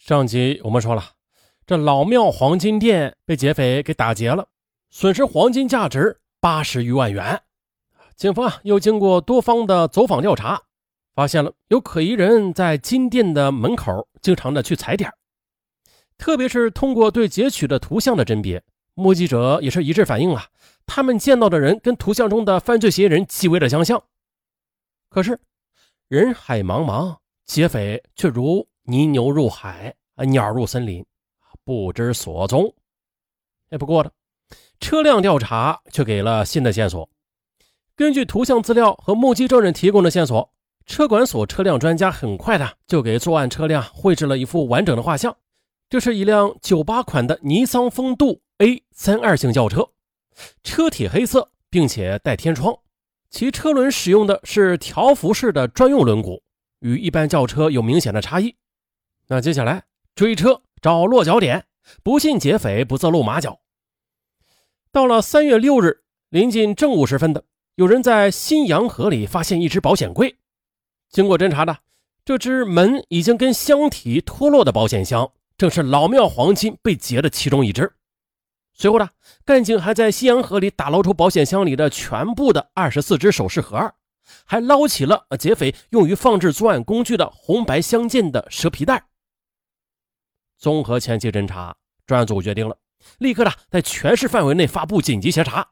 上集我们说了，这老庙黄金店被劫匪给打劫了，损失黄金价值八十余万元。警方啊，又经过多方的走访调查，发现了有可疑人在金店的门口经常的去踩点，特别是通过对截取的图像的甄别，目击者也是一致反映啊，他们见到的人跟图像中的犯罪嫌疑人极为的相像。可是人海茫茫，劫匪却如。泥牛入海，啊，鸟入森林，不知所踪。哎，不过呢，车辆调查却给了新的线索。根据图像资料和目击证人提供的线索，车管所车辆专家很快的就给作案车辆绘制了一幅完整的画像。这是一辆九八款的尼桑风度 A 三二型轿车，车体黑色，并且带天窗，其车轮使用的是条幅式的专用轮毂，与一般轿车有明显的差异。那接下来追车找落脚点，不信劫匪不自露马脚。到了三月六日临近正午时分的，有人在新阳河里发现一只保险柜。经过侦查的，这只门已经跟箱体脱落的保险箱，正是老庙黄金被劫的其中一只。随后呢，干警还在新阳河里打捞出保险箱里的全部的二十四只首饰盒，还捞起了劫匪用于放置作案工具的红白相间的蛇皮袋。综合前期侦查，专案组决定了，立刻的在全市范围内发布紧急协查，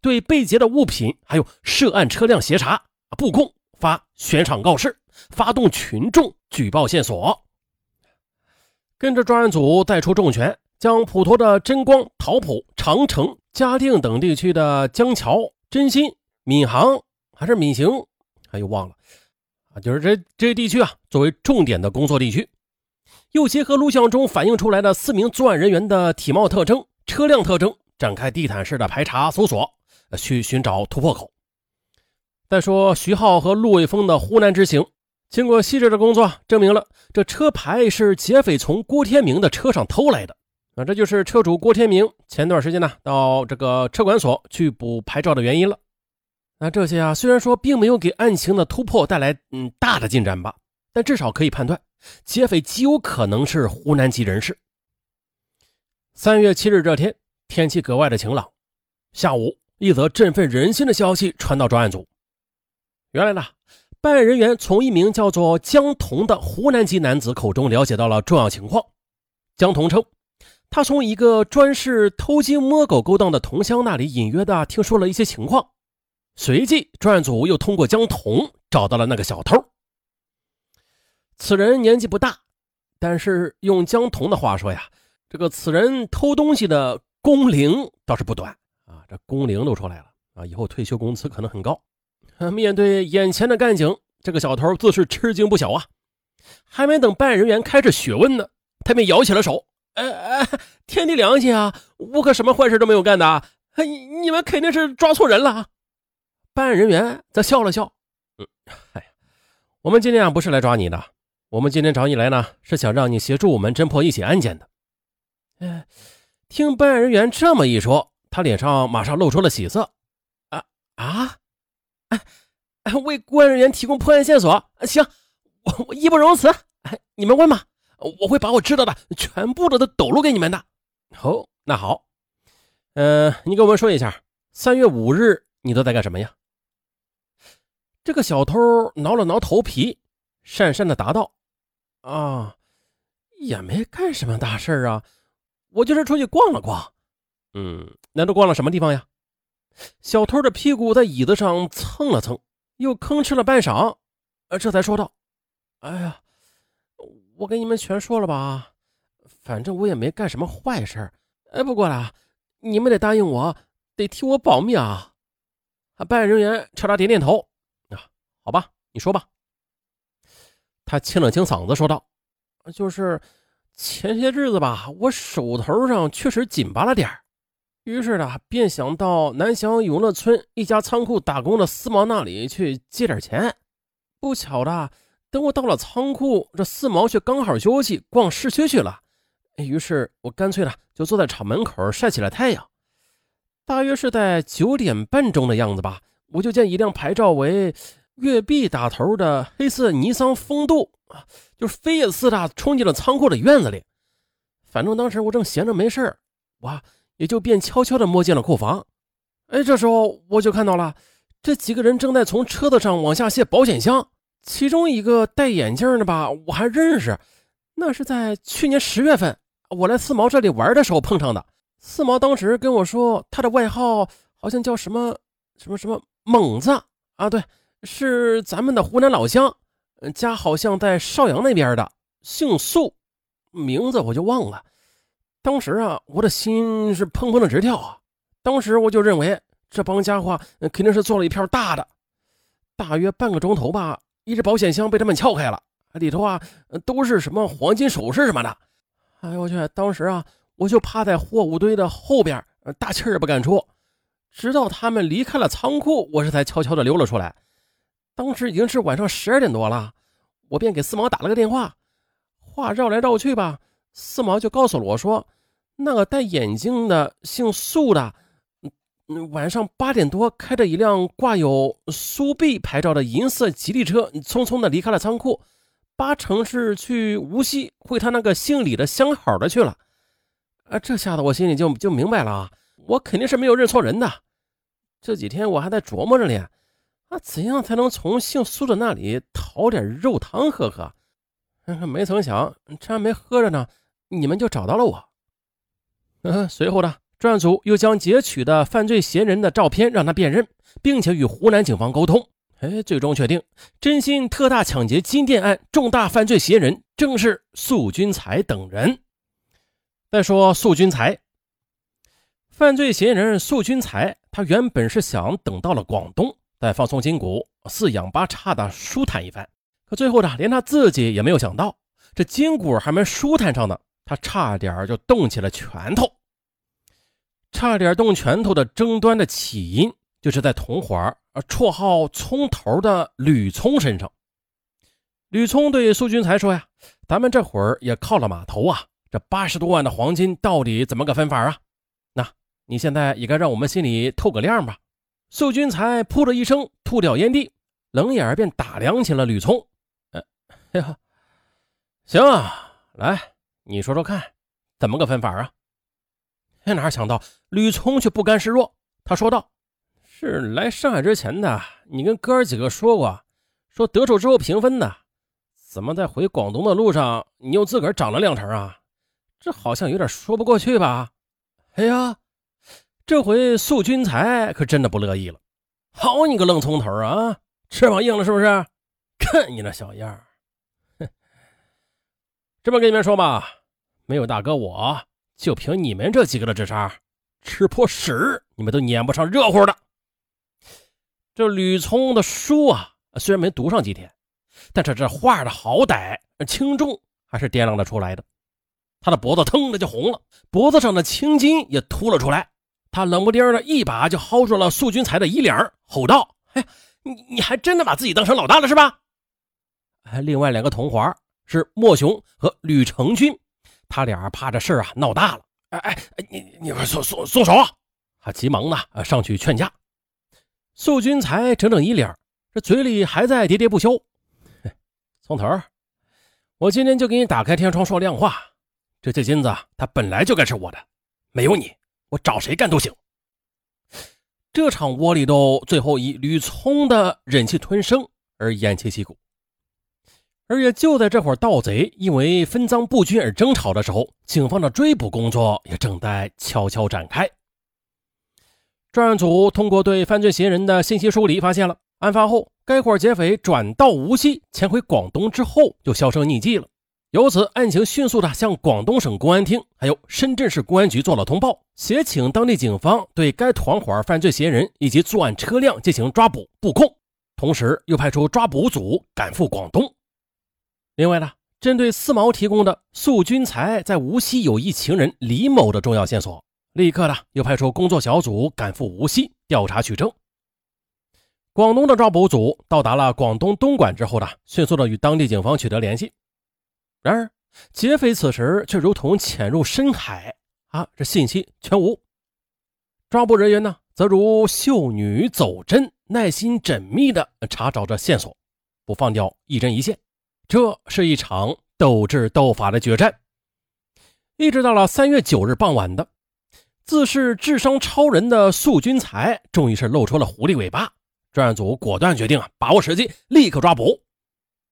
对被劫的物品还有涉案车辆协查、布控、发悬赏告示，发动群众举报线索。跟着专案组带出重拳，将普陀的真光、桃浦、长城、嘉定等地区的江桥、真心、闵行还是闵行，哎又忘了啊，就是这这些地区啊，作为重点的工作地区。又结合录像中反映出来的四名作案人员的体貌特征、车辆特征，展开地毯式的排查搜索，去寻找突破口。再说徐浩和陆卫峰的湖南之行，经过细致的工作，证明了这车牌是劫匪从郭天明的车上偷来的。啊，这就是车主郭天明前段时间呢到这个车管所去补牌照的原因了。那这些啊，虽然说并没有给案情的突破带来嗯大的进展吧，但至少可以判断。劫匪极有可能是湖南籍人士。三月七日这天，天气格外的晴朗。下午，一则振奋人心的消息传到专案组。原来呢，办案人员从一名叫做江童的湖南籍男子口中了解到了重要情况。江童称，他从一个专事偷鸡摸狗勾当的同乡那里隐约的听说了一些情况。随即，专案组又通过江童找到了那个小偷。此人年纪不大，但是用江童的话说呀，这个此人偷东西的工龄倒是不短啊，这工龄都出来了啊，以后退休工资可能很高。面对眼前的干警，这个小偷自是吃惊不小啊。还没等办案人员开始询问呢，他便摇起了手：“哎哎，天地良心啊，我可什么坏事都没有干的，你们肯定是抓错人了啊。”办案人员则笑了笑：“嗯，哎呀，我们今天啊不是来抓你的。”我们今天找你来呢，是想让你协助我们侦破一起案件的。哎，听办案人员这么一说，他脸上马上露出了喜色。啊啊！哎，为公安人员提供破案线索，行，我我义不容辞。哎，你们问吧，我会把我知道的全部的都抖露给你们的。哦，那好，嗯，你给我们说一下，三月五日你都在干什么呀？这个小偷挠了挠头皮，讪讪的答道。啊，也没干什么大事啊，我就是出去逛了逛。嗯，难道逛了什么地方呀？小偷的屁股在椅子上蹭了蹭，又吭哧了半晌，呃，这才说道：“哎呀，我给你们全说了吧，反正我也没干什么坏事。哎，不过啦，你们得答应我，得替我保密啊。”办案人员朝他点点头。啊，好吧，你说吧。他清了清嗓子，说道：“就是前些日子吧，我手头上确实紧巴了点于是呢，便想到南翔永乐村一家仓库打工的四毛那里去借点钱。不巧的，等我到了仓库，这四毛却刚好休息，逛市区去了。于是我干脆呢，就坐在厂门口晒起了太阳。大约是在九点半钟的样子吧，我就见一辆牌照为月币打头的黑色尼桑风度啊，就飞也似的冲进了仓库的院子里。反正当时我正闲着没事我也就便悄悄地摸进了库房。哎，这时候我就看到了这几个人正在从车子上往下卸保险箱，其中一个戴眼镜的吧，我还认识，那是在去年十月份我来四毛这里玩的时候碰上的。四毛当时跟我说，他的外号好像叫什么什么什么猛子啊，对，是咱们的湖南老乡，家好像在邵阳那边的，姓苏，名字我就忘了。当时啊，我的心是砰砰的直跳啊。当时我就认为这帮家伙肯定是做了一票大的。大约半个钟头吧，一只保险箱被他们撬开了，里头啊都是什么黄金首饰什么的。哎呦我去！当时啊。我就趴在货物堆的后边，大气儿也不敢出，直到他们离开了仓库，我这才悄悄的溜了出来。当时已经是晚上十二点多了，我便给四毛打了个电话。话绕来绕去吧，四毛就告诉了我说，那个戴眼镜的姓苏的，晚上八点多开着一辆挂有苏 B 牌照的银色吉利车，匆匆的离开了仓库，八成是去无锡会他那个姓李的相好的去了。啊，这下子我心里就就明白了啊，我肯定是没有认错人的。这几天我还在琢磨着呢，那，怎样才能从姓苏的那里讨点肉汤喝喝？没曾想，这还没喝着呢，你们就找到了我。随后呢，专案组又将截取的犯罪嫌疑人的照片让他辨认，并且与湖南警方沟通。哎，最终确定真心特大抢劫金店案重大犯罪嫌疑人正是苏军才等人。再说素君才，犯罪嫌疑人素君才，他原本是想等到了广东再放松筋骨、四仰八叉的舒坦一番，可最后呢，连他自己也没有想到，这筋骨还没舒坦上呢，他差点就动起了拳头。差点动拳头的争端的起因，就是在同伙儿，绰号“葱头”的吕聪身上。吕聪对苏军才说：“呀，咱们这会儿也靠了码头啊。”这八十多万的黄金到底怎么个分法啊？那你现在也该让我们心里透个亮吧。苏军才噗的一声吐掉烟蒂，冷眼便打量起了吕聪。哎呀，行啊，来，你说说看，怎么个分法啊？哪想到吕聪却不甘示弱，他说道：“是来上海之前的，你跟哥几个说过，说得手之后平分的。怎么在回广东的路上，你又自个儿涨了两成啊？”这好像有点说不过去吧？哎呀，这回素君才可真的不乐意了。好你个愣葱头啊！翅膀硬了是不是？看你那小样哼！这么跟你们说吧，没有大哥我，就凭你们这几个的智商，吃破屎你们都撵不上热乎的。这吕聪的书啊，虽然没读上几天，但是这画的好歹轻重还是掂量得出来的。他的脖子腾的就红了，脖子上的青筋也凸了出来。他冷不丁的一把就薅住了素君才的衣领，吼道：“哎，你你还真的把自己当成老大了是吧？”哎，另外两个同伙是莫雄和吕成军，他俩怕这事啊闹大了。哎哎哎，你你快松松松手！他急忙呢上去劝架。素君才整整一脸，这嘴里还在喋喋不休：“从头，我今天就给你打开天窗说亮话。”这些金子，它本来就该是我的，没有你，我找谁干都行。这场窝里斗最后以吕聪的忍气吞声而偃旗息鼓。而也就在这会儿，盗贼因为分赃不均而争吵的时候，警方的追捕工作也正在悄悄展开。专案组通过对犯罪嫌疑人的信息梳理，发现了案发后，该伙劫匪转到无锡潜回广东之后就销声匿迹了。由此，案情迅速的向广东省公安厅还有深圳市公安局做了通报，协请当地警方对该团伙犯罪嫌疑人以及作案车辆进行抓捕布控，同时又派出抓捕组赶赴广东。另外呢，针对四毛提供的素军才在无锡有一情人李某的重要线索，立刻呢又派出工作小组赶赴无锡调查取证。广东的抓捕组到达了广东东莞之后呢，迅速的与当地警方取得联系。然而，劫匪此时却如同潜入深海啊！这信息全无。抓捕人员呢，则如秀女走针，耐心缜密地查找着线索，不放掉一针一线。这是一场斗智斗法的决战。一直到了三月九日傍晚的，自是智商超人的素君才，终于是露出了狐狸尾巴。专案组果断决定啊，把握时机，立刻抓捕。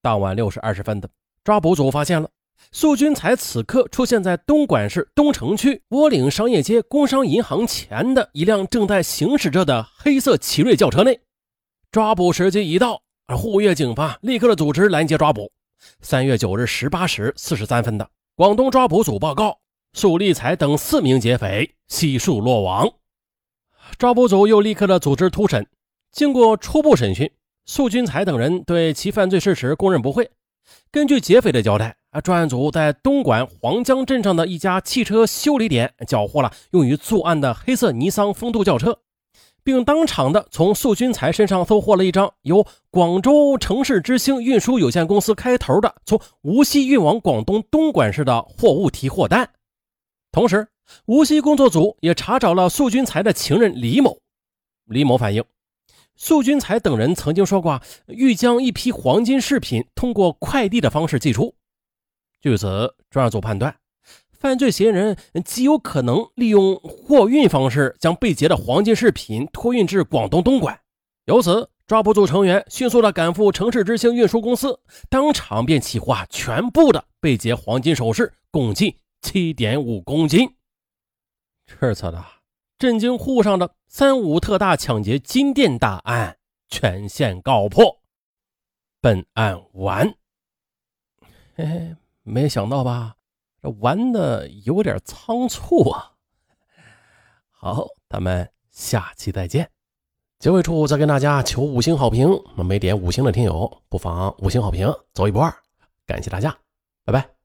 当晚六时二十分的，抓捕组发现了素军才此刻出现在东莞市东城区窝岭商业街工商银行前的一辆正在行驶着的黑色奇瑞轿车内。抓捕时机一到，而沪粤警方立刻的组织拦截抓捕。三月九日十八时四十三分的，广东抓捕组报告，素立才等四名劫匪悉数落网。抓捕组又立刻的组织突审。经过初步审讯，素军才等人对其犯罪事实供认不讳。根据劫匪的交代，啊，专案组在东莞黄江镇上的一家汽车修理点缴获了用于作案的黑色尼桑风度轿车，并当场的从素君才身上搜获了一张由广州城市之星运输有限公司开头的从无锡运往广东东莞市的货物提货单。同时，无锡工作组也查找了素君才的情人李某。李某反映。素君才等人曾经说过，欲将一批黄金饰品通过快递的方式寄出。据此，专案组判断，犯罪嫌疑人极有可能利用货运方式将被劫的黄金饰品托运至广东东莞。由此，抓捕组成员迅速的赶赴城市之星运输公司，当场便起获全部的被劫黄金首饰，共计七点五公斤。这次的。震惊沪上的三五特大抢劫金店大案全线告破，本案完。嘿嘿，没想到吧？这玩的有点仓促啊。好，咱们下期再见。结尾处再跟大家求五星好评，没点五星的听友不妨五星好评走一波，感谢大家，拜拜。